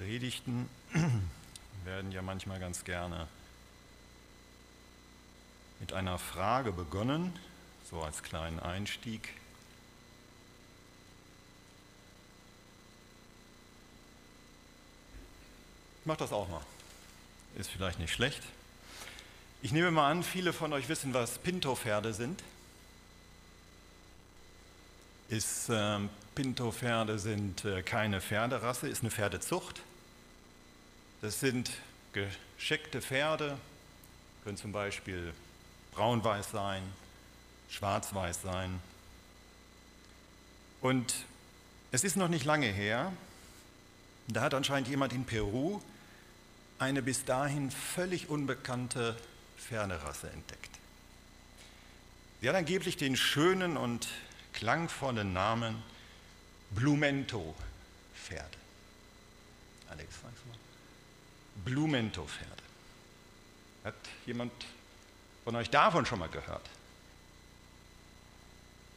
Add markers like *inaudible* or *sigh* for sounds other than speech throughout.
Predigten *clears throat* werden ja manchmal ganz gerne mit einer Frage begonnen, so als kleinen Einstieg. Ich mache das auch mal. Ist vielleicht nicht schlecht. Ich nehme mal an, viele von euch wissen, was Pinto-Pferde sind. Ist, äh, Pinto-Pferde sind äh, keine Pferderasse, ist eine Pferdezucht. Das sind gescheckte Pferde, können zum Beispiel braun-weiß sein, schwarz-weiß sein. Und es ist noch nicht lange her, da hat anscheinend jemand in Peru eine bis dahin völlig unbekannte Pferderasse entdeckt. Sie hat angeblich den schönen und klangvollen Namen Blumento-Pferde. Alex? Blumento-Pferde. Hat jemand von euch davon schon mal gehört?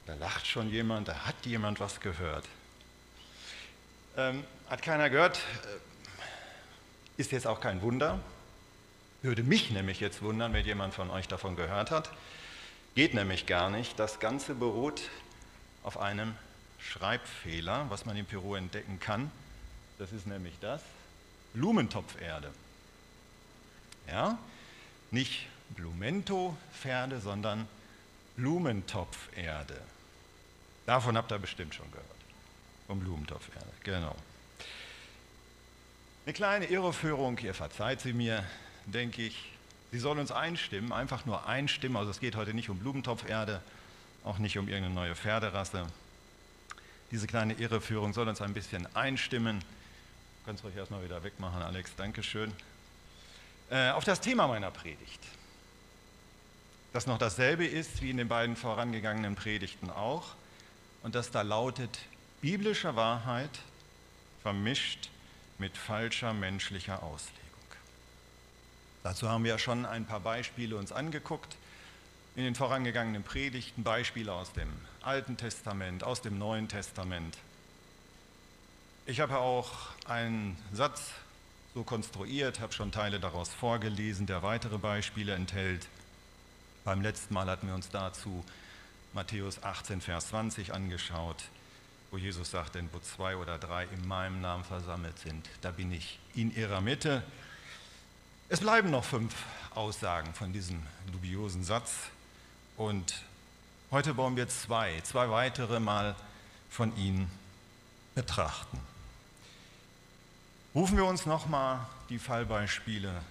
Da lacht schon jemand, da hat jemand was gehört. Ähm, hat keiner gehört, äh, ist jetzt auch kein Wunder. Würde mich nämlich jetzt wundern, wenn jemand von euch davon gehört hat. Geht nämlich gar nicht. Das Ganze beruht auf einem Schreibfehler, was man in Peru entdecken kann. Das ist nämlich das. Blumentopferde. Ja? Nicht Blumento-Pferde, sondern Blumentopferde. Davon habt ihr bestimmt schon gehört. Vom Blumentopferde, genau. Eine kleine Irreführung, ihr verzeiht sie mir, denke ich. Sie soll uns einstimmen, einfach nur einstimmen. Also es geht heute nicht um Blumentopferde, auch nicht um irgendeine neue Pferderasse. Diese kleine Irreführung soll uns ein bisschen einstimmen Kannst euch erstmal wieder wegmachen, Alex, Dankeschön. Äh, auf das Thema meiner Predigt, das noch dasselbe ist wie in den beiden vorangegangenen Predigten auch, und das da lautet, biblische Wahrheit vermischt mit falscher menschlicher Auslegung. Dazu haben wir ja schon ein paar Beispiele uns angeguckt in den vorangegangenen Predigten, Beispiele aus dem Alten Testament, aus dem Neuen Testament. Ich habe auch einen Satz so konstruiert, habe schon Teile daraus vorgelesen, der weitere Beispiele enthält. Beim letzten Mal hatten wir uns dazu Matthäus 18, Vers 20 angeschaut, wo Jesus sagt, denn wo zwei oder drei in meinem Namen versammelt sind, da bin ich in ihrer Mitte. Es bleiben noch fünf Aussagen von diesem dubiosen Satz und heute wollen wir zwei, zwei weitere mal von ihnen betrachten. Rufen wir uns nochmal die Fallbeispiele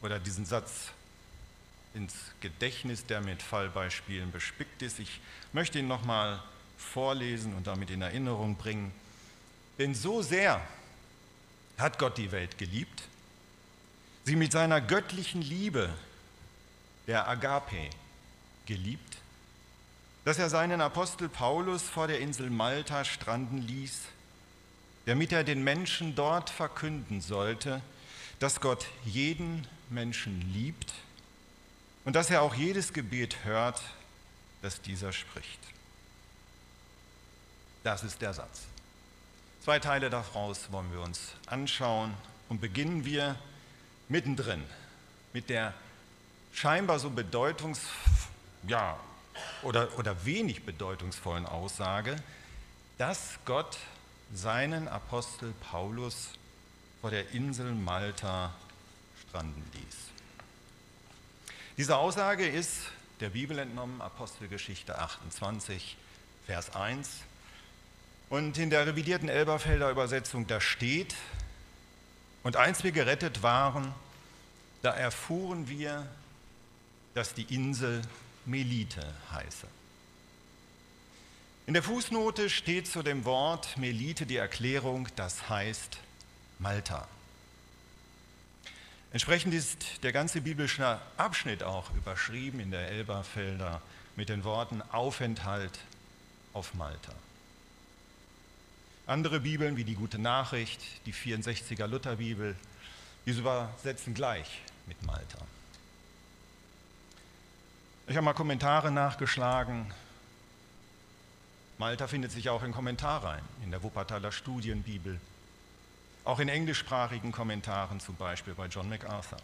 oder diesen Satz ins Gedächtnis, der mit Fallbeispielen bespickt ist. Ich möchte ihn nochmal vorlesen und damit in Erinnerung bringen. Denn so sehr hat Gott die Welt geliebt, sie mit seiner göttlichen Liebe, der Agape, geliebt, dass er seinen Apostel Paulus vor der Insel Malta stranden ließ damit er den Menschen dort verkünden sollte, dass Gott jeden Menschen liebt und dass er auch jedes Gebet hört, das dieser spricht. Das ist der Satz. Zwei Teile daraus wollen wir uns anschauen und beginnen wir mittendrin mit der scheinbar so bedeutungs ja, oder, oder wenig bedeutungsvollen Aussage, dass Gott seinen Apostel Paulus vor der Insel Malta stranden ließ. Diese Aussage ist der Bibel entnommen, Apostelgeschichte 28, Vers 1. Und in der revidierten Elberfelder Übersetzung, da steht, und als wir gerettet waren, da erfuhren wir, dass die Insel Melite heiße. In der Fußnote steht zu dem Wort Melite die Erklärung, das heißt Malta. Entsprechend ist der ganze biblische Abschnitt auch überschrieben in der Elberfelder mit den Worten Aufenthalt auf Malta. Andere Bibeln wie die Gute Nachricht, die 64er Lutherbibel, diese übersetzen gleich mit Malta. Ich habe mal Kommentare nachgeschlagen Malta findet sich auch in Kommentarreihen in der Wuppertaler Studienbibel. auch in englischsprachigen Kommentaren zum Beispiel bei John MacArthur.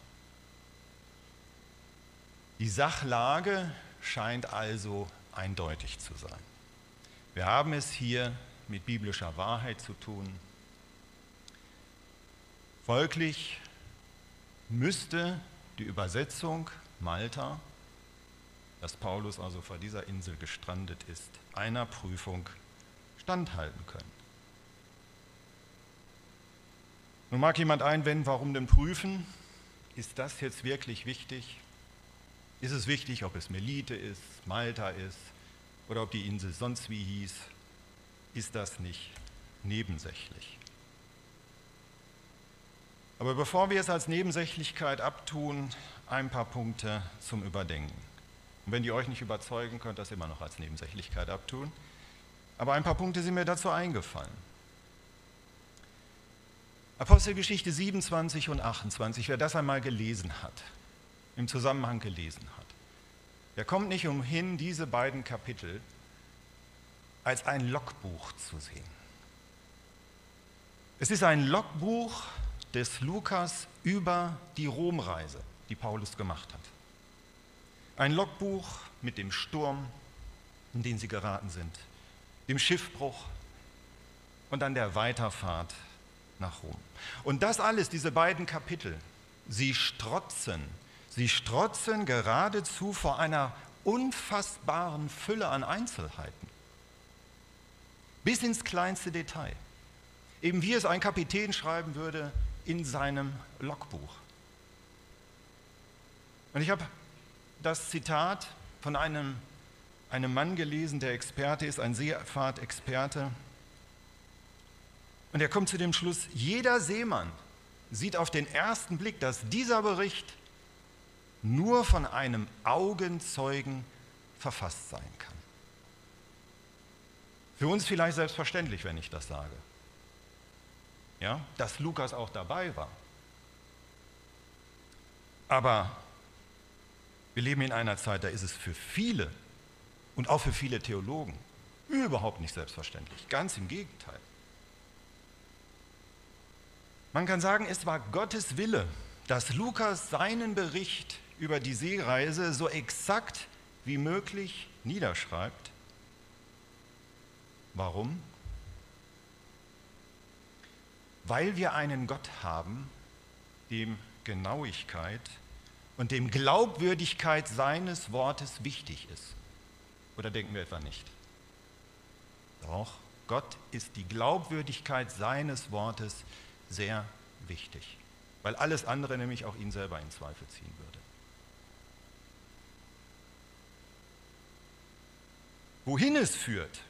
Die Sachlage scheint also eindeutig zu sein. Wir haben es hier mit biblischer Wahrheit zu tun. Folglich müsste die Übersetzung Malta, dass Paulus also vor dieser Insel gestrandet ist, einer Prüfung standhalten können. Nun mag jemand einwenden, warum denn prüfen? Ist das jetzt wirklich wichtig? Ist es wichtig, ob es Melite ist, Malta ist oder ob die Insel sonst wie hieß? Ist das nicht nebensächlich? Aber bevor wir es als Nebensächlichkeit abtun, ein paar Punkte zum Überdenken. Und wenn die euch nicht überzeugen, könnt ihr das immer noch als Nebensächlichkeit abtun. Aber ein paar Punkte sind mir dazu eingefallen. Apostelgeschichte 27 und 28, wer das einmal gelesen hat, im Zusammenhang gelesen hat, der kommt nicht umhin, diese beiden Kapitel als ein Logbuch zu sehen. Es ist ein Logbuch des Lukas über die Romreise, die Paulus gemacht hat. Ein Logbuch mit dem Sturm, in den sie geraten sind, dem Schiffbruch und dann der Weiterfahrt nach Rom. Und das alles, diese beiden Kapitel, sie strotzen, sie strotzen geradezu vor einer unfassbaren Fülle an Einzelheiten. Bis ins kleinste Detail. Eben wie es ein Kapitän schreiben würde in seinem Logbuch. Und ich habe das Zitat von einem, einem Mann gelesen, der Experte ist, ein Seefahrtexperte, und er kommt zu dem Schluss, jeder Seemann sieht auf den ersten Blick, dass dieser Bericht nur von einem Augenzeugen verfasst sein kann. Für uns vielleicht selbstverständlich, wenn ich das sage. Ja, dass Lukas auch dabei war. Aber wir leben in einer Zeit, da ist es für viele und auch für viele Theologen überhaupt nicht selbstverständlich. Ganz im Gegenteil. Man kann sagen, es war Gottes Wille, dass Lukas seinen Bericht über die Seereise so exakt wie möglich niederschreibt. Warum? Weil wir einen Gott haben, dem Genauigkeit und dem Glaubwürdigkeit seines Wortes wichtig ist. Oder denken wir etwa nicht? Doch, Gott ist die Glaubwürdigkeit seines Wortes sehr wichtig, weil alles andere nämlich auch ihn selber in Zweifel ziehen würde. Wohin es führt,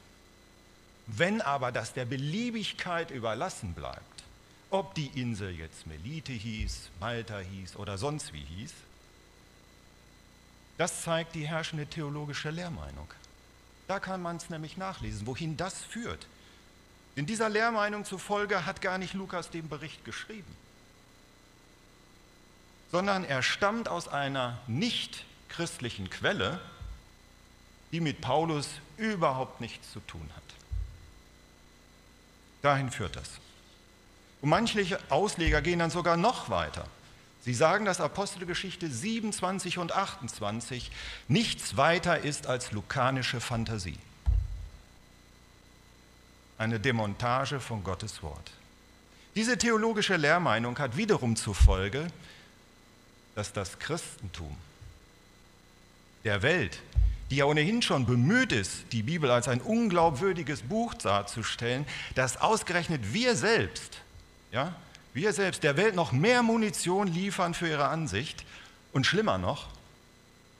wenn aber das der Beliebigkeit überlassen bleibt, ob die Insel jetzt Melite hieß, Malta hieß oder sonst wie hieß, das zeigt die herrschende theologische Lehrmeinung. Da kann man es nämlich nachlesen, wohin das führt. In dieser Lehrmeinung zufolge hat gar nicht Lukas den Bericht geschrieben, sondern er stammt aus einer nicht christlichen Quelle, die mit Paulus überhaupt nichts zu tun hat. Dahin führt das. Und manche Ausleger gehen dann sogar noch weiter. Sie sagen, dass Apostelgeschichte 27 und 28 nichts weiter ist als lukanische Fantasie eine Demontage von Gottes Wort. Diese theologische Lehrmeinung hat wiederum zur Folge, dass das Christentum der Welt, die ja ohnehin schon bemüht ist, die Bibel als ein unglaubwürdiges Buch darzustellen, dass ausgerechnet wir selbst, ja, wir selbst der Welt noch mehr Munition liefern für ihre Ansicht und schlimmer noch,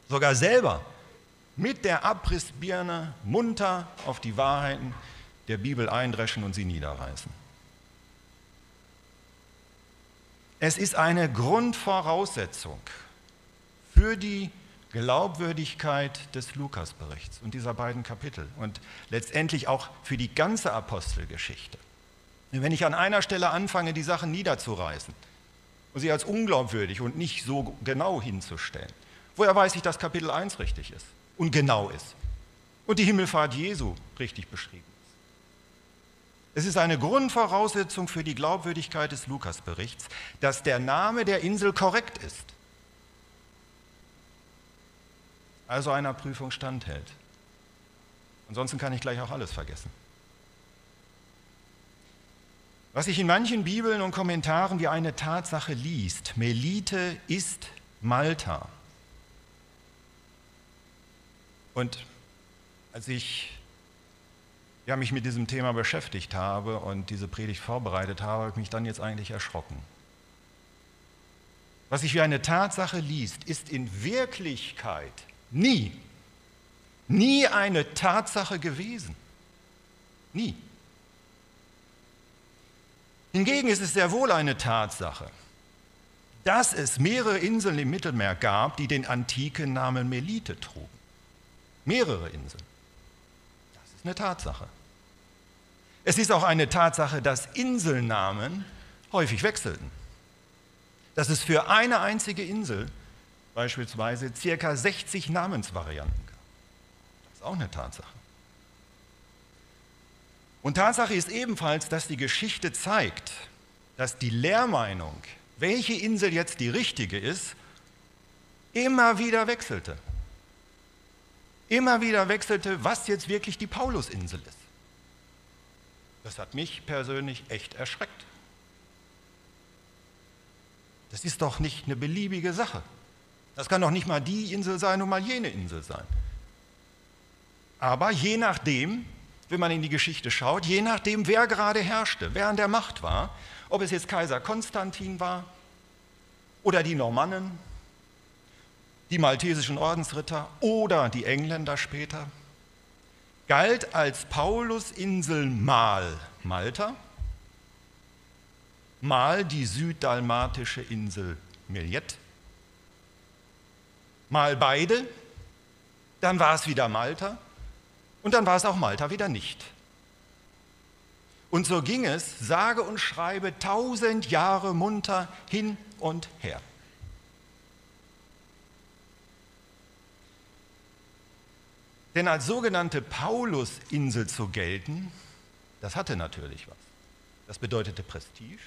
sogar selber mit der Abrissbirne munter auf die Wahrheiten der Bibel eindreschen und sie niederreißen. Es ist eine Grundvoraussetzung für die Glaubwürdigkeit des Lukasberichts und dieser beiden Kapitel und letztendlich auch für die ganze Apostelgeschichte. Wenn ich an einer Stelle anfange, die Sachen niederzureißen und sie als unglaubwürdig und nicht so genau hinzustellen, woher weiß ich, dass Kapitel 1 richtig ist und genau ist und die Himmelfahrt Jesu richtig beschrieben Es ist eine Grundvoraussetzung für die Glaubwürdigkeit des Lukasberichts, dass der Name der Insel korrekt ist. Also einer Prüfung standhält. Ansonsten kann ich gleich auch alles vergessen. Was sich in manchen Bibeln und Kommentaren wie eine Tatsache liest, Melite ist Malta. Und als ich ja, mich mit diesem Thema beschäftigt habe und diese Predigt vorbereitet habe, habe ich mich dann jetzt eigentlich erschrocken. Was sich wie eine Tatsache liest, ist in Wirklichkeit nie, nie eine Tatsache gewesen. Nie. Hingegen ist es sehr wohl eine Tatsache, dass es mehrere Inseln im Mittelmeer gab, die den antiken Namen Melite trugen. Mehrere Inseln. Das ist eine Tatsache. Es ist auch eine Tatsache, dass Inselnamen häufig wechselten. Dass es für eine einzige Insel beispielsweise circa 60 Namensvarianten gab. Das ist auch eine Tatsache. Und Tatsache ist ebenfalls, dass die Geschichte zeigt, dass die Lehrmeinung, welche Insel jetzt die richtige ist, immer wieder wechselte. Immer wieder wechselte, was jetzt wirklich die Paulusinsel ist. Das hat mich persönlich echt erschreckt. Das ist doch nicht eine beliebige Sache. Das kann doch nicht mal die Insel sein und mal jene Insel sein. Aber je nachdem, wenn man in die Geschichte schaut, je nachdem, wer gerade herrschte, wer an der Macht war, ob es jetzt Kaiser Konstantin war oder die Normannen, die maltesischen Ordensritter oder die Engländer später, galt als Paulusinsel mal Malta, mal die süddalmatische Insel Millet, mal beide, dann war es wieder Malta und dann war es auch Malta wieder nicht. Und so ging es, sage und schreibe, tausend Jahre munter hin und her. Denn als sogenannte Paulusinsel zu gelten, das hatte natürlich was. Das bedeutete Prestige.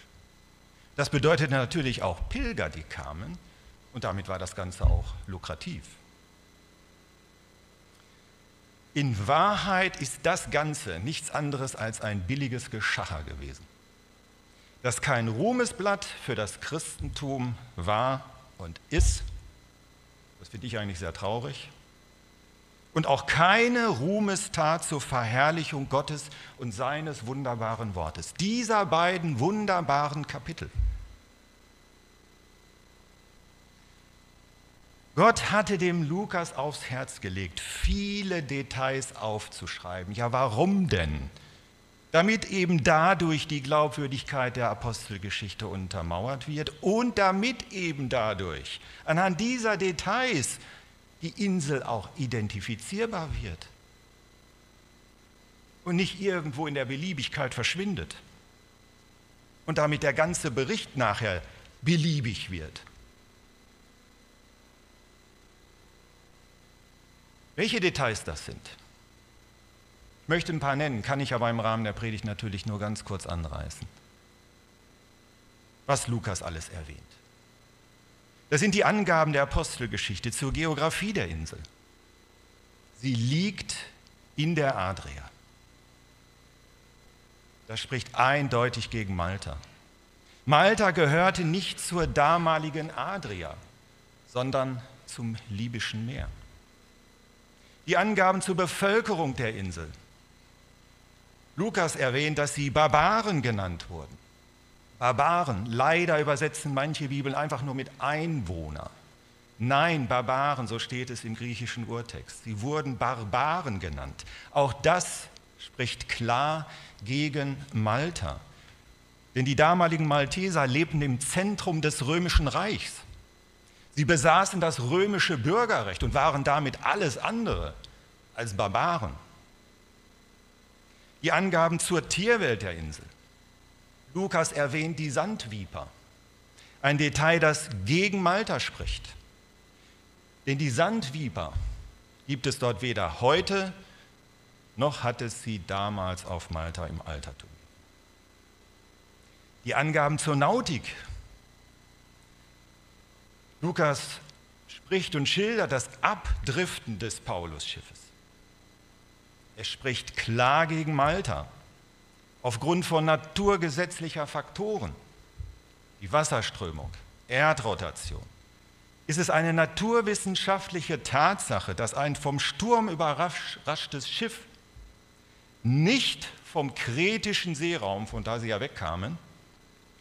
Das bedeutete natürlich auch Pilger, die kamen. Und damit war das Ganze auch lukrativ. In Wahrheit ist das Ganze nichts anderes als ein billiges Geschacher gewesen, das kein Ruhmesblatt für das Christentum war und ist. Das finde ich eigentlich sehr traurig und auch keine Ruhmestat zur Verherrlichung Gottes und seines wunderbaren Wortes. Dieser beiden wunderbaren Kapitel. Gott hatte dem Lukas aufs Herz gelegt, viele Details aufzuschreiben. Ja, warum denn? Damit eben dadurch die Glaubwürdigkeit der Apostelgeschichte untermauert wird und damit eben dadurch anhand dieser Details die Insel auch identifizierbar wird und nicht irgendwo in der Beliebigkeit verschwindet und damit der ganze Bericht nachher beliebig wird. Welche Details das sind? Ich möchte ein paar nennen, kann ich aber im Rahmen der Predigt natürlich nur ganz kurz anreißen. Was Lukas alles erwähnt. Das sind die Angaben der Apostelgeschichte zur Geografie der Insel. Sie liegt in der Adria. Das spricht eindeutig gegen Malta. Malta gehörte nicht zur damaligen Adria, sondern zum Libyschen Meer. Die Angaben zur Bevölkerung der Insel. Lukas erwähnt, dass sie Barbaren genannt wurden. Barbaren. Leider übersetzen manche Bibeln einfach nur mit Einwohner. Nein, Barbaren, so steht es im griechischen Urtext. Sie wurden Barbaren genannt. Auch das spricht klar gegen Malta. Denn die damaligen Malteser lebten im Zentrum des römischen Reichs. Sie besaßen das römische Bürgerrecht und waren damit alles andere als Barbaren. Die Angaben zur Tierwelt der Insel. Lukas erwähnt die Sandviper, ein Detail, das gegen Malta spricht. Denn die Sandviper gibt es dort weder heute, noch hat es sie damals auf Malta im Altertum. die Angaben zur Nautik. Lukas spricht und schildert das Abdriften des Paulusschiffes. Er spricht klar gegen Malta aufgrund von naturgesetzlicher Faktoren, die Wasserströmung, Erdrotation. Ist es eine naturwissenschaftliche Tatsache, dass ein vom Sturm überraschtes Schiff nicht vom kretischen Seeraum, von da sie ja wegkamen,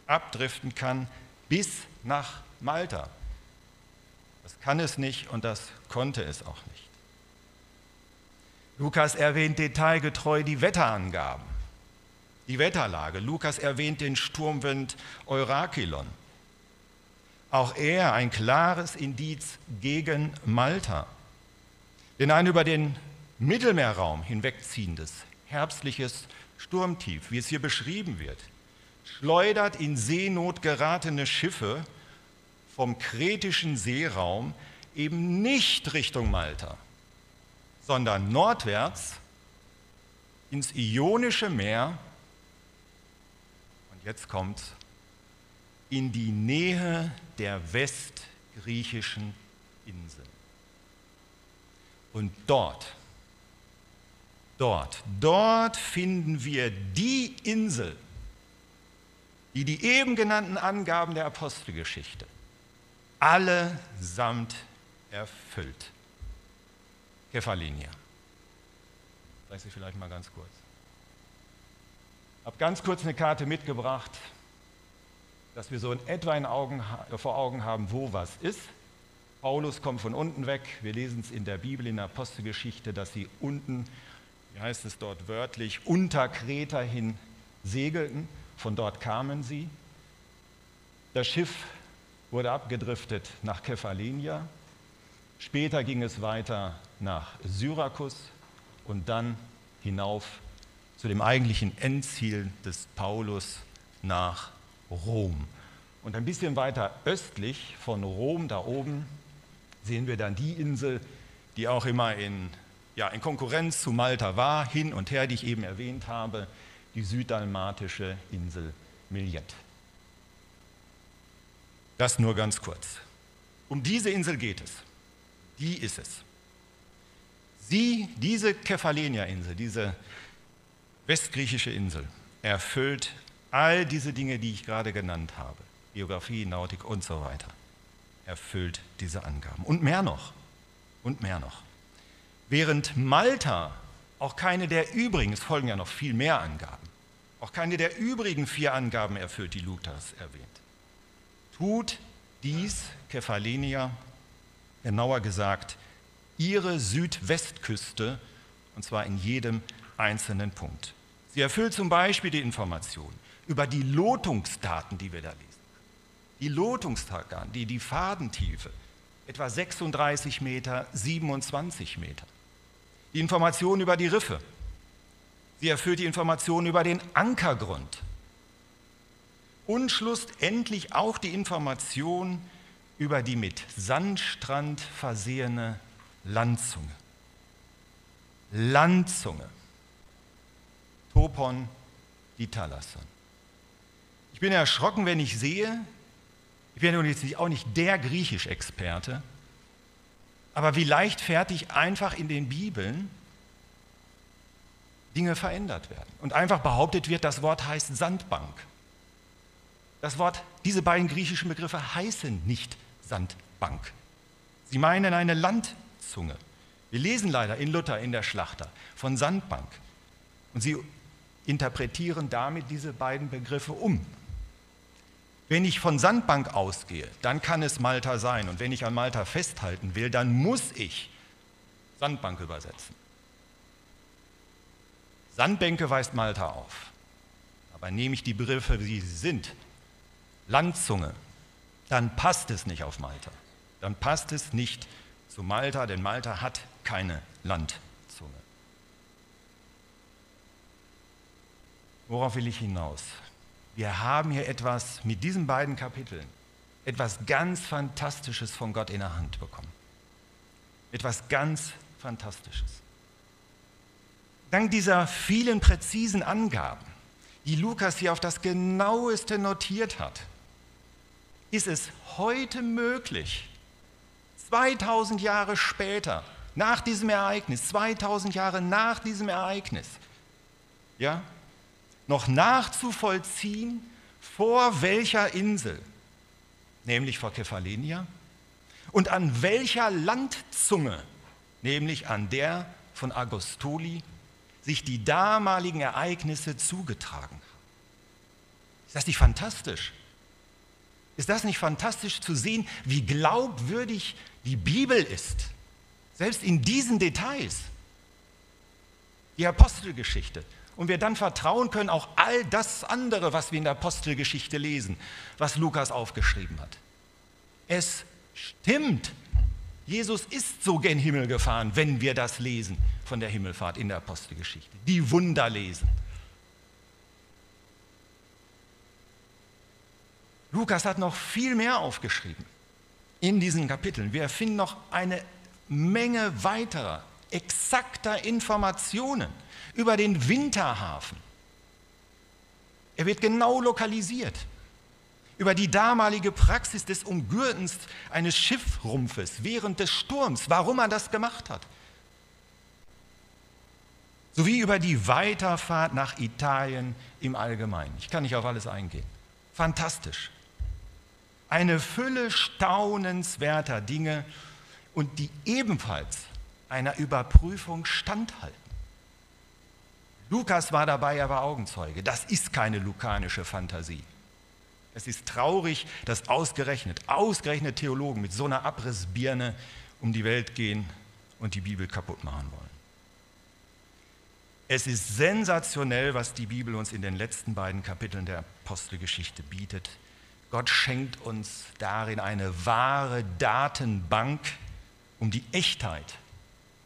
abdriften kann bis nach Malta. Das kann es nicht und das konnte es auch nicht. Lukas erwähnt detailgetreu die Wetterangaben, die Wetterlage. Lukas erwähnt den Sturmwind Eurakilon. Auch er ein klares Indiz gegen Malta. Denn ein über den Mittelmeerraum hinwegziehendes herbstliches Sturmtief, wie es hier beschrieben wird, schleudert in Seenot geratene Schiffe vom kretischen Seeraum eben nicht Richtung Malta, sondern nordwärts ins Ionische Meer und jetzt kommt in die Nähe der westgriechischen Inseln. Und dort, dort, dort finden wir die Insel, die die eben genannten Angaben der Apostelgeschichte allesamt erfüllt. Kephalinia. Sag ich vielleicht mal ganz kurz. Ich habe ganz kurz eine Karte mitgebracht, dass wir so in etwa in Augen, vor Augen haben, wo was ist. Paulus kommt von unten weg. Wir lesen es in der Bibel, in der Apostelgeschichte, dass sie unten, wie heißt es dort wörtlich, unter Kreta hin segelten. Von dort kamen sie. Das Schiff wurde abgedriftet nach Kephalinia. Später ging es weiter nach Syrakus und dann hinauf zu dem eigentlichen Endziel des Paulus nach Rom. Und ein bisschen weiter östlich von Rom, da oben, sehen wir dann die Insel, die auch immer in, ja, in Konkurrenz zu Malta war, hin und her, die ich eben erwähnt habe, die süddalmatische Insel Millet. Das nur ganz kurz. Um diese Insel geht es. Die ist es. Sie, diese Kephalenia-Insel, diese westgriechische Insel, erfüllt all diese Dinge, die ich gerade genannt habe. Geografie, Nautik und so weiter. Erfüllt diese Angaben. Und mehr noch. Und mehr noch. Während Malta auch keine der übrigen, es folgen ja noch viel mehr Angaben, auch keine der übrigen vier Angaben erfüllt, die Luthers erwähnt tut dies Kephalinia, genauer gesagt, ihre Südwestküste, und zwar in jedem einzelnen Punkt. Sie erfüllt zum Beispiel die Information über die Lotungsdaten, die wir da lesen. Die Lotungsdaten, die, die Fadentiefe, etwa 36 Meter, 27 Meter. Die Information über die Riffe. Sie erfüllt die Information über den Ankergrund, und schlussendlich auch die Information über die mit Sandstrand versehene Landzunge. Landzunge. Topon die Talasson. Ich bin erschrocken, wenn ich sehe, ich bin jetzt auch nicht der Griechisch-Experte, aber wie leichtfertig einfach in den Bibeln Dinge verändert werden und einfach behauptet wird, das Wort heißt Sandbank. Das Wort, diese beiden griechischen Begriffe heißen nicht Sandbank. Sie meinen eine Landzunge. Wir lesen leider in Luther in der Schlachter von Sandbank. Und sie interpretieren damit diese beiden Begriffe um. Wenn ich von Sandbank ausgehe, dann kann es Malta sein. Und wenn ich an Malta festhalten will, dann muss ich Sandbank übersetzen. Sandbänke weist Malta auf. Aber nehme ich die Begriffe, wie sie sind, Landzunge, dann passt es nicht auf Malta. Dann passt es nicht zu Malta, denn Malta hat keine Landzunge. Worauf will ich hinaus? Wir haben hier etwas mit diesen beiden Kapiteln, etwas ganz Fantastisches von Gott in der Hand bekommen. Etwas ganz Fantastisches. Dank dieser vielen präzisen Angaben die Lukas hier auf das genaueste notiert hat, ist es heute möglich, 2000 Jahre später, nach diesem Ereignis, 2000 Jahre nach diesem Ereignis, ja, noch nachzuvollziehen, vor welcher Insel, nämlich vor Kephalenia, und an welcher Landzunge, nämlich an der von Agostoli, sich die damaligen Ereignisse zugetragen haben. Ist das nicht fantastisch? Ist das nicht fantastisch zu sehen, wie glaubwürdig die Bibel ist? Selbst in diesen Details. Die Apostelgeschichte. Und wir dann vertrauen können, auch all das andere, was wir in der Apostelgeschichte lesen, was Lukas aufgeschrieben hat. Es stimmt. Jesus ist so gen Himmel gefahren, wenn wir das lesen von der Himmelfahrt in der Apostelgeschichte. Die Wunder lesen. Lukas hat noch viel mehr aufgeschrieben in diesen Kapiteln. Wir finden noch eine Menge weiterer, exakter Informationen über den Winterhafen. Er wird genau lokalisiert über die damalige Praxis des Umgürtens eines Schiffrumpfes während des Sturms, warum er das gemacht hat. Sowie über die Weiterfahrt nach Italien im Allgemeinen. Ich kann nicht auf alles eingehen. Fantastisch. Eine Fülle staunenswerter Dinge und die ebenfalls einer Überprüfung standhalten. Lukas war dabei, er war Augenzeuge. Das ist keine lukanische Fantasie. Es ist traurig, dass ausgerechnet, ausgerechnet Theologen mit so einer Abrissbirne um die Welt gehen und die Bibel kaputt machen wollen. Es ist sensationell, was die Bibel uns in den letzten beiden Kapiteln der Apostelgeschichte bietet. Gott schenkt uns darin eine wahre Datenbank, um die Echtheit,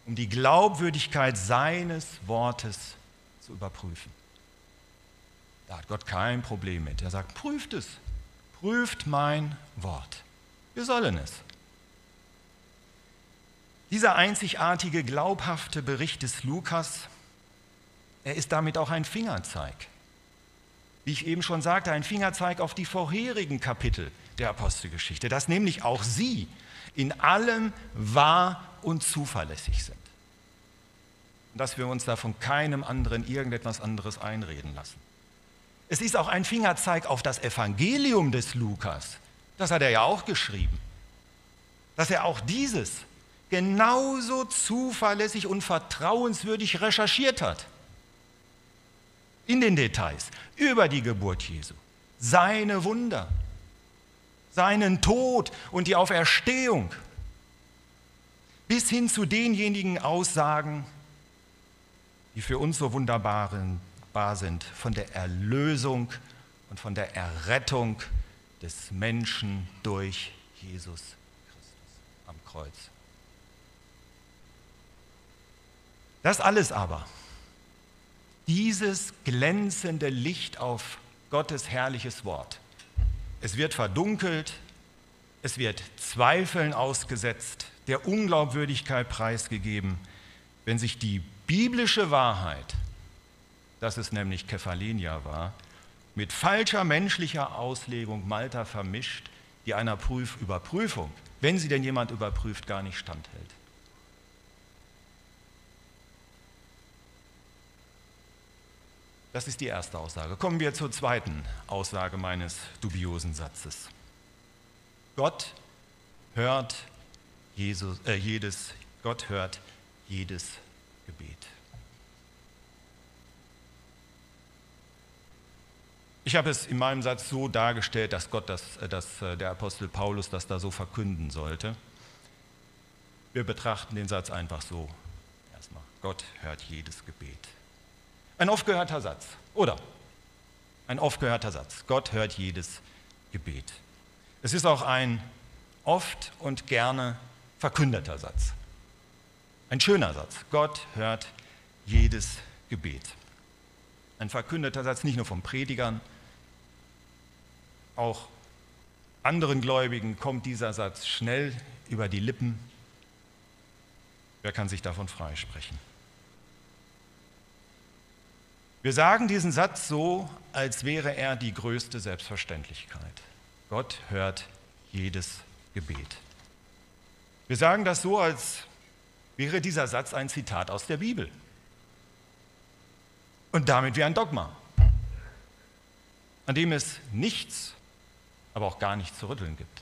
um die Glaubwürdigkeit seines Wortes zu überprüfen. Da hat Gott kein Problem mit. Er sagt, prüft es, prüft mein Wort. Wir sollen es. Dieser einzigartige, glaubhafte Bericht des Lukas, er ist damit auch ein Fingerzeig. Wie ich eben schon sagte, ein Fingerzeig auf die vorherigen Kapitel der Apostelgeschichte, dass nämlich auch sie in allem wahr und zuverlässig sind. Und dass wir uns da von keinem anderen irgendetwas anderes einreden lassen. Es ist auch ein Fingerzeig auf das Evangelium des Lukas. Das hat er ja auch geschrieben. Dass er auch dieses genauso zuverlässig und vertrauenswürdig recherchiert hat. In den Details über die Geburt Jesu, seine Wunder, seinen Tod und die Auferstehung, bis hin zu denjenigen Aussagen, die für uns so wunderbar sind von der Erlösung und von der Errettung des Menschen durch Jesus Christus am Kreuz. Das alles aber, dieses glänzende Licht auf Gottes herrliches Wort, es wird verdunkelt, es wird Zweifeln ausgesetzt, der Unglaubwürdigkeit preisgegeben, wenn sich die biblische Wahrheit dass es nämlich Kephalinia war, mit falscher menschlicher Auslegung Malta vermischt, die einer Prüf Überprüfung, wenn sie denn jemand überprüft, gar nicht standhält. Das ist die erste Aussage. Kommen wir zur zweiten Aussage meines dubiosen Satzes. Gott hört Jesus, äh, jedes, Gott hört jedes Gebet. Ich habe es in meinem Satz so dargestellt, dass Gott, das, äh, dass äh, der Apostel Paulus das da so verkünden sollte. Wir betrachten den Satz einfach so. Erstmal, Gott hört jedes Gebet. Ein oft gehörter Satz, oder? Ein oft gehörter Satz. Gott hört jedes Gebet. Es ist auch ein oft und gerne verkündeter Satz. Ein schöner Satz. Gott hört jedes Gebet. Ein verkündeter Satz nicht nur von Predigern, auch anderen Gläubigen kommt dieser Satz schnell über die Lippen. Wer kann sich davon freisprechen? Wir sagen diesen Satz so, als wäre er die größte Selbstverständlichkeit. Gott hört jedes Gebet. Wir sagen das so, als wäre dieser Satz ein Zitat aus der Bibel. Und damit wie ein Dogma, an dem es nichts, aber auch gar nichts zu rütteln gibt.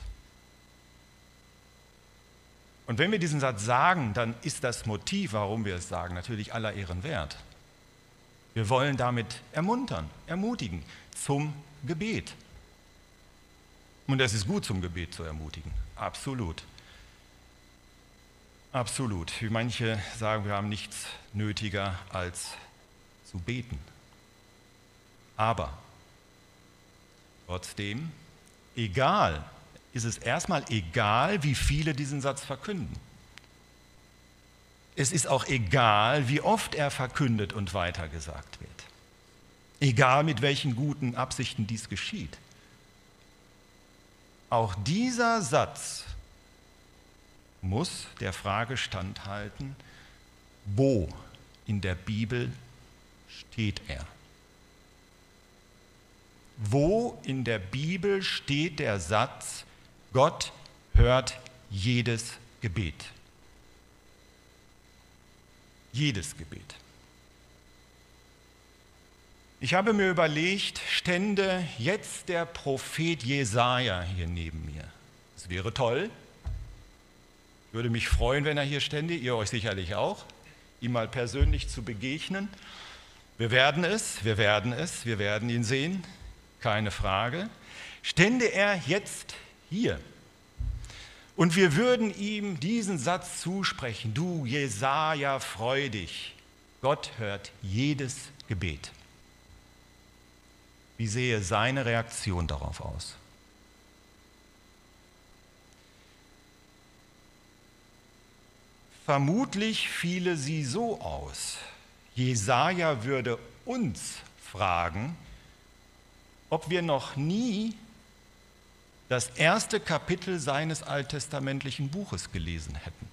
Und wenn wir diesen Satz sagen, dann ist das Motiv, warum wir es sagen, natürlich aller Ehren wert. Wir wollen damit ermuntern, ermutigen zum Gebet. Und es ist gut, zum Gebet zu ermutigen. Absolut. Absolut. Wie manche sagen, wir haben nichts nötiger als zu beten. Aber trotzdem, egal, ist es erstmal egal, wie viele diesen Satz verkünden. Es ist auch egal, wie oft er verkündet und weitergesagt wird. Egal, mit welchen guten Absichten dies geschieht. Auch dieser Satz muss der Frage standhalten, wo in der Bibel steht er? Wo in der Bibel steht der Satz, Gott hört jedes Gebet? Jedes Gebet. Ich habe mir überlegt, stände jetzt der Prophet Jesaja hier neben mir. Das wäre toll. Ich würde mich freuen, wenn er hier stände, ihr euch sicherlich auch, ihm mal persönlich zu begegnen. Wir werden es, wir werden es, wir werden ihn sehen, keine Frage. Stände er jetzt hier und wir würden ihm diesen Satz zusprechen, du Jesaja, freu dich. Gott hört jedes Gebet. Wie sehe seine Reaktion darauf aus? Vermutlich fiele sie so aus. Jesaja würde uns fragen, ob wir noch nie das erste Kapitel seines alttestamentlichen Buches gelesen hätten.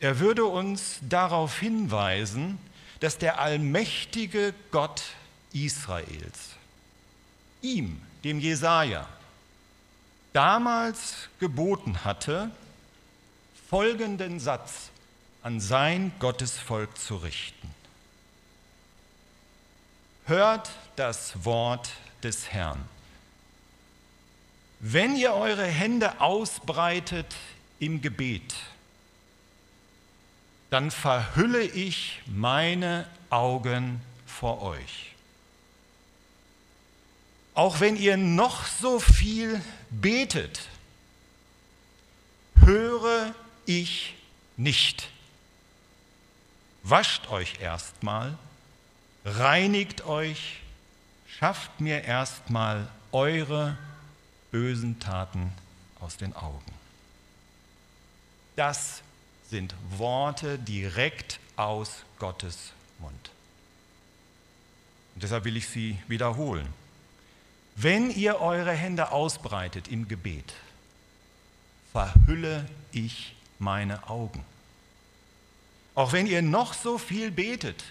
Er würde uns darauf hinweisen, dass der allmächtige Gott Israels ihm, dem Jesaja, damals geboten hatte, folgenden Satz an sein Gottesvolk zu richten. Hört das Wort des Herrn. Wenn ihr eure Hände ausbreitet im Gebet, dann verhülle ich meine Augen vor euch. Auch wenn ihr noch so viel betet, höre ich nicht. Wascht euch erstmal, reinigt euch schafft mir erstmal eure bösen Taten aus den Augen. Das sind Worte direkt aus Gottes Mund. Und deshalb will ich sie wiederholen. Wenn ihr eure Hände ausbreitet im Gebet, verhülle ich meine Augen. Auch wenn ihr noch so viel betet,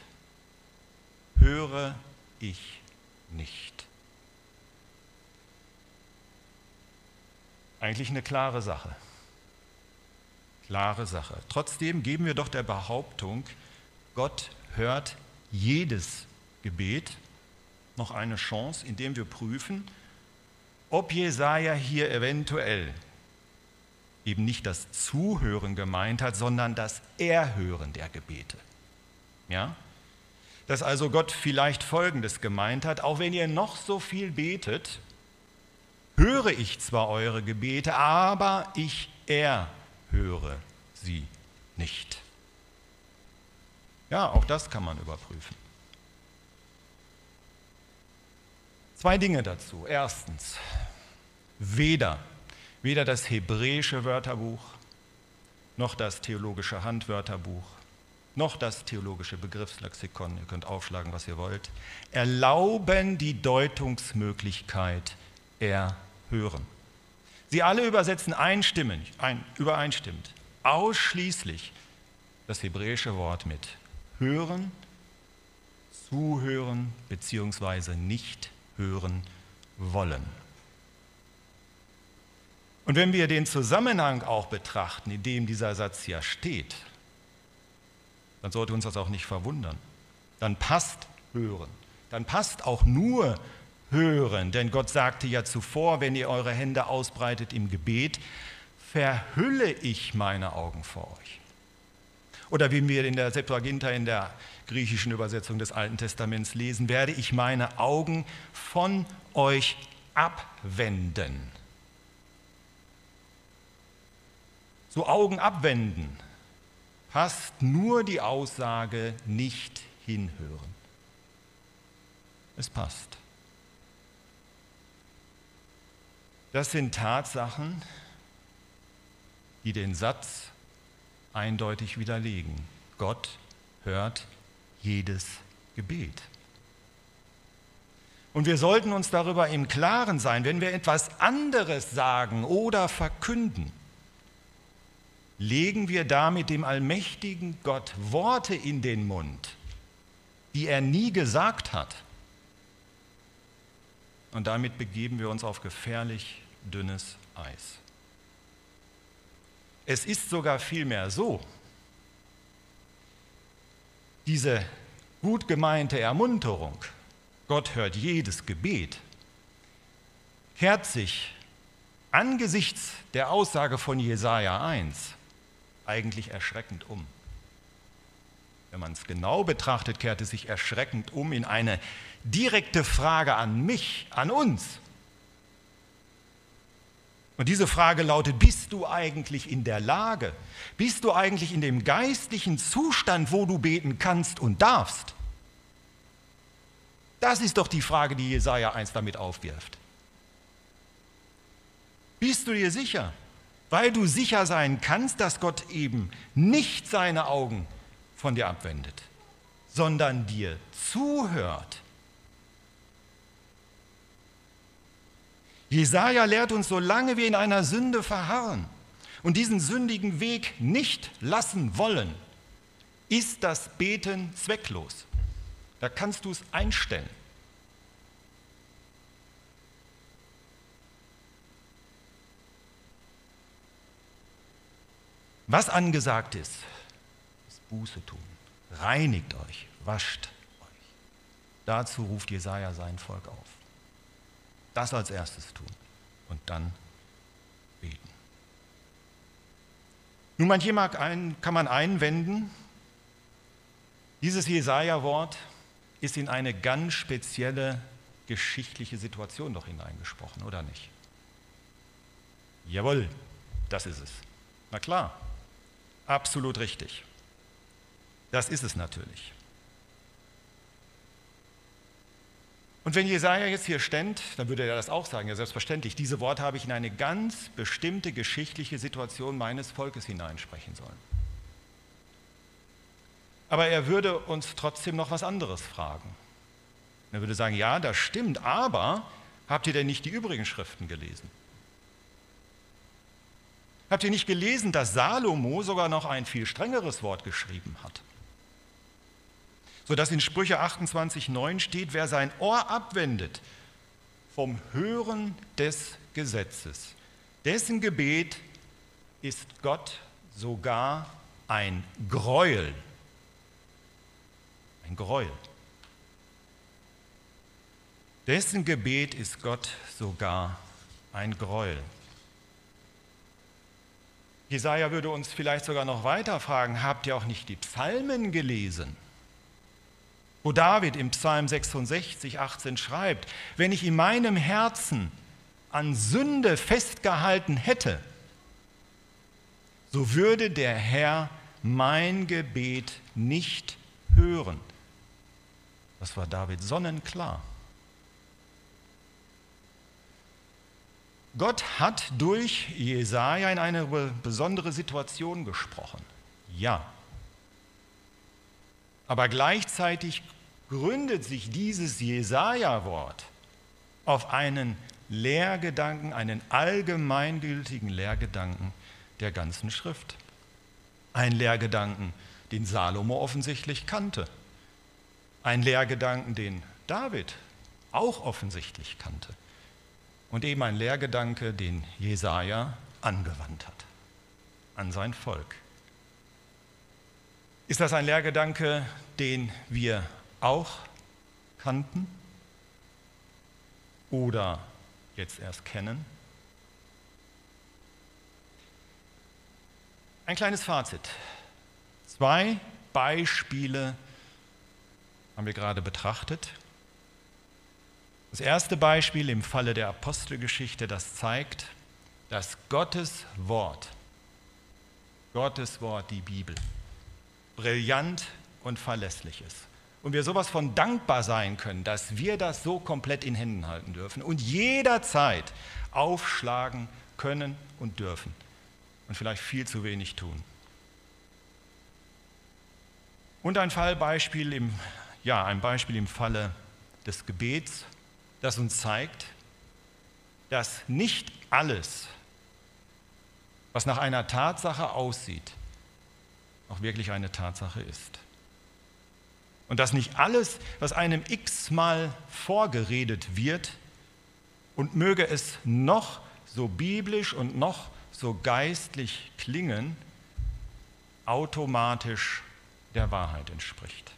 höre ich nicht. Eigentlich eine klare Sache. Klare Sache. Trotzdem geben wir doch der Behauptung, Gott hört jedes Gebet noch eine Chance, indem wir prüfen, ob Jesaja hier eventuell eben nicht das Zuhören gemeint hat, sondern das Erhören der Gebete. Ja? Dass also Gott vielleicht Folgendes gemeint hat, auch wenn ihr noch so viel betet, höre ich zwar eure Gebete, aber ich erhöre sie nicht. Ja, auch das kann man überprüfen. Zwei Dinge dazu. Erstens, weder, weder das hebräische Wörterbuch noch das theologische Handwörterbuch noch das theologische Begriffslexikon, ihr könnt aufschlagen, was ihr wollt, erlauben die Deutungsmöglichkeit erhören. Sie alle übersetzen einstimmig, ein, übereinstimmend, ausschließlich das hebräische Wort mit hören, zuhören bzw. nicht hören wollen. Und wenn wir den Zusammenhang auch betrachten, in dem dieser Satz ja steht, dann sollte uns das auch nicht verwundern. Dann passt hören. Dann passt auch nur hören. Denn Gott sagte ja zuvor, wenn ihr eure Hände ausbreitet im Gebet, verhülle ich meine Augen vor euch. Oder wie wir in der Septuaginta, in der griechischen Übersetzung des Alten Testaments lesen, werde ich meine Augen von euch abwenden. So Augen abwenden passt nur die Aussage nicht hinhören. Es passt. Das sind Tatsachen, die den Satz eindeutig widerlegen. Gott hört jedes Gebet. Und wir sollten uns darüber im Klaren sein, wenn wir etwas anderes sagen oder verkünden, legen wir damit dem allmächtigen Gott Worte in den Mund, die er nie gesagt hat. Und damit begeben wir uns auf gefährlich dünnes Eis. Es ist sogar vielmehr so, diese gut gemeinte Ermunterung, Gott hört jedes Gebet, kehrt sich angesichts der Aussage von Jesaja 1 eigentlich erschreckend um. Wenn man es genau betrachtet, kehrt es sich erschreckend um in eine direkte Frage an mich, an uns. Und diese Frage lautet, bist du eigentlich in der Lage, bist du eigentlich in dem geistlichen Zustand, wo du beten kannst und darfst? Das ist doch die Frage, die Jesaja 1 damit aufwirft. Bist du dir sicher? Weil du sicher sein kannst, dass Gott eben nicht seine Augen von dir abwendet, sondern dir zuhört. Jesaja lehrt uns, solange wir in einer Sünde verharren und diesen sündigen Weg nicht lassen wollen, ist das Beten zwecklos. Da kannst du es einstellen. Was angesagt ist, ist Buße tun. Reinigt euch, wascht euch. Dazu ruft Jesaja sein Volk auf. Das als erstes tun und dann beten. Nun, manche mag ein, kann man einwenden, dieses Jesaja-Wort ist in eine ganz spezielle geschichtliche Situation doch hineingesprochen, oder nicht? Jawohl, das ist es. Na klar, Absolut richtig. Das ist es natürlich. Und wenn Jesaja jetzt hier ständ, dann würde er das auch sagen, ja selbstverständlich, diese Worte habe ich in eine ganz bestimmte geschichtliche Situation meines Volkes hineinsprechen sollen. Aber er würde uns trotzdem noch was anderes fragen. Er würde sagen, ja, das stimmt, aber habt ihr denn nicht die übrigen Schriften gelesen? Habt ihr nicht gelesen, dass Salomo sogar noch ein viel strengeres Wort geschrieben hat? Sodass in Sprüche 28,9 steht, wer sein Ohr abwendet vom Hören des Gesetzes, dessen Gebet ist Gott sogar ein Gräuel. Ein Gräuel. Dessen Gebet ist Gott sogar ein Gräuel. Jesaja würde uns vielleicht sogar noch weiter fragen: Habt ihr auch nicht die Psalmen gelesen? Wo David im Psalm 66, 18 schreibt: Wenn ich in meinem Herzen an Sünde festgehalten hätte, so würde der Herr mein Gebet nicht hören. Das war David sonnenklar. Gott hat durch Jesaja in eine besondere Situation gesprochen. Ja. Aber gleichzeitig gründet sich dieses Jesaja-Wort auf einen Lehrgedanken, einen allgemeingültigen Lehrgedanken der ganzen Schrift. Ein Lehrgedanken, den Salomo offensichtlich kannte. Ein Lehrgedanken, den David auch offensichtlich kannte. Und eben ein Lehrgedanke, den Jesaja angewandt hat an sein Volk. Ist das ein Lehrgedanke, den wir auch kannten oder jetzt erst kennen? Ein kleines Fazit. Zwei Beispiele haben wir gerade betrachtet. Das erste Beispiel im Falle der Apostelgeschichte, das zeigt, dass Gottes Wort, Gottes Wort, die Bibel, brillant und verlässlich ist. Und wir sowas von dankbar sein können, dass wir das so komplett in Händen halten dürfen und jederzeit aufschlagen können und dürfen und vielleicht viel zu wenig tun. Und ein Fallbeispiel im, ja, ein Beispiel im Falle des Gebets, das uns zeigt, dass nicht alles, was nach einer Tatsache aussieht, auch wirklich eine Tatsache ist. Und dass nicht alles, was einem x-mal vorgeredet wird, und möge es noch so biblisch und noch so geistlich klingen, automatisch der Wahrheit entspricht.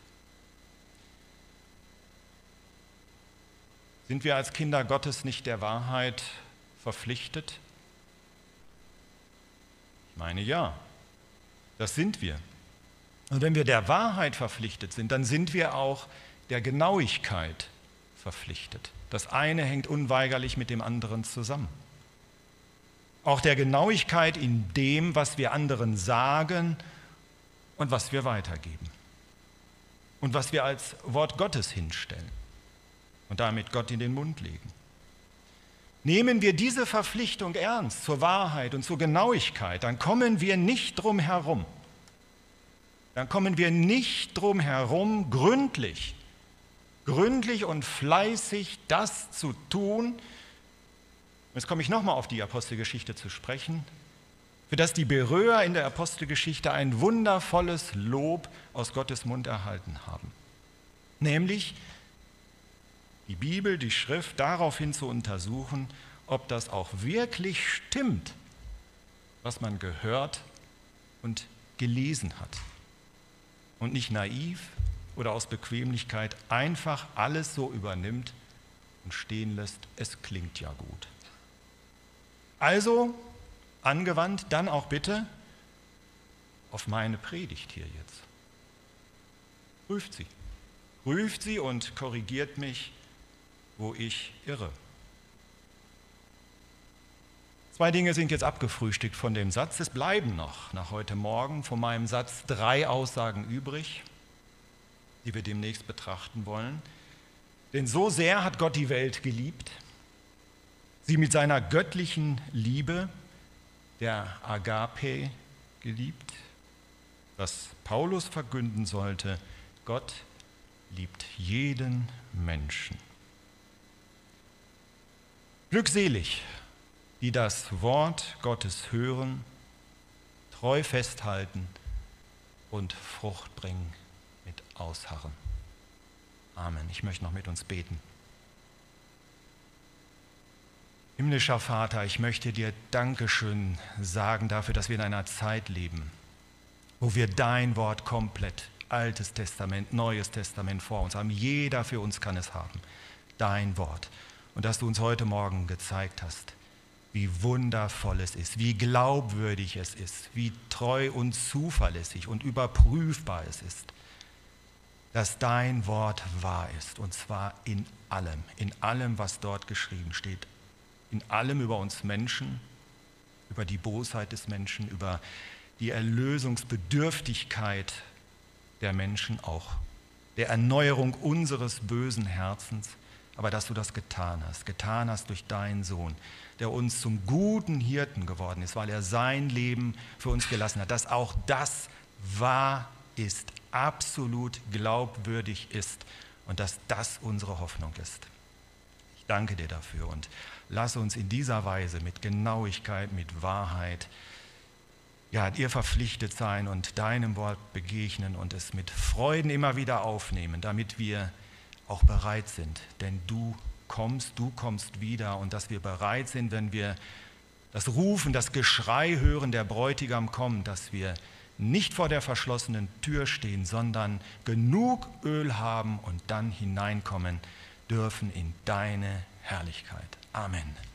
Sind wir als Kinder Gottes nicht der Wahrheit verpflichtet? Ich meine ja, das sind wir. Und wenn wir der Wahrheit verpflichtet sind, dann sind wir auch der Genauigkeit verpflichtet. Das eine hängt unweigerlich mit dem anderen zusammen. Auch der Genauigkeit in dem, was wir anderen sagen und was wir weitergeben. Und was wir als Wort Gottes hinstellen und damit Gott in den Mund legen. Nehmen wir diese Verpflichtung ernst zur Wahrheit und zur Genauigkeit, dann kommen wir nicht drum herum. Dann kommen wir nicht drum herum, gründlich, gründlich und fleißig das zu tun. Jetzt komme ich nochmal auf die Apostelgeschichte zu sprechen, für das die Beröer in der Apostelgeschichte ein wundervolles Lob aus Gottes Mund erhalten haben. Nämlich die Bibel, die Schrift daraufhin zu untersuchen, ob das auch wirklich stimmt, was man gehört und gelesen hat. Und nicht naiv oder aus Bequemlichkeit einfach alles so übernimmt und stehen lässt, es klingt ja gut. Also angewandt dann auch bitte auf meine Predigt hier jetzt. Prüft sie. Prüft sie und korrigiert mich, wo ich irre. Zwei Dinge sind jetzt abgefrühstückt von dem Satz. Es bleiben noch nach heute Morgen von meinem Satz drei Aussagen übrig, die wir demnächst betrachten wollen. Denn so sehr hat Gott die Welt geliebt, sie mit seiner göttlichen Liebe der Agape geliebt, was Paulus verkünden sollte, Gott liebt jeden Menschen. Glückselig, die das Wort Gottes hören, treu festhalten und Frucht bringen mit Ausharren. Amen. Ich möchte noch mit uns beten. Himmlischer Vater, ich möchte dir Dankeschön sagen dafür, dass wir in einer Zeit leben, wo wir dein Wort komplett, Altes Testament, Neues Testament vor uns haben. Jeder für uns kann es haben. Dein Wort. Und dass du uns heute Morgen gezeigt hast, wie wundervoll es ist, wie glaubwürdig es ist, wie treu und zuverlässig und überprüfbar es ist, dass dein Wort wahr ist. Und zwar in allem, in allem, was dort geschrieben steht in allem über uns Menschen, über die Bosheit des Menschen, über die Erlösungsbedürftigkeit der Menschen auch, der Erneuerung unseres bösen Herzens, aber dass du das getan hast, getan hast durch deinen Sohn, der uns zum guten Hirten geworden ist, weil er sein Leben für uns gelassen hat, dass auch das wahr ist, absolut glaubwürdig ist und dass das unsere Hoffnung ist. Ich danke dir dafür und Lass uns in dieser Weise mit Genauigkeit, mit Wahrheit ja, dir verpflichtet sein und deinem Wort begegnen und es mit Freuden immer wieder aufnehmen, damit wir auch bereit sind. Denn du kommst, du kommst wieder und dass wir bereit sind, wenn wir das Rufen, das Geschrei hören, der Bräutigam kommt, dass wir nicht vor der verschlossenen Tür stehen, sondern genug Öl haben und dann hineinkommen dürfen in deine Herrlichkeit. Amen.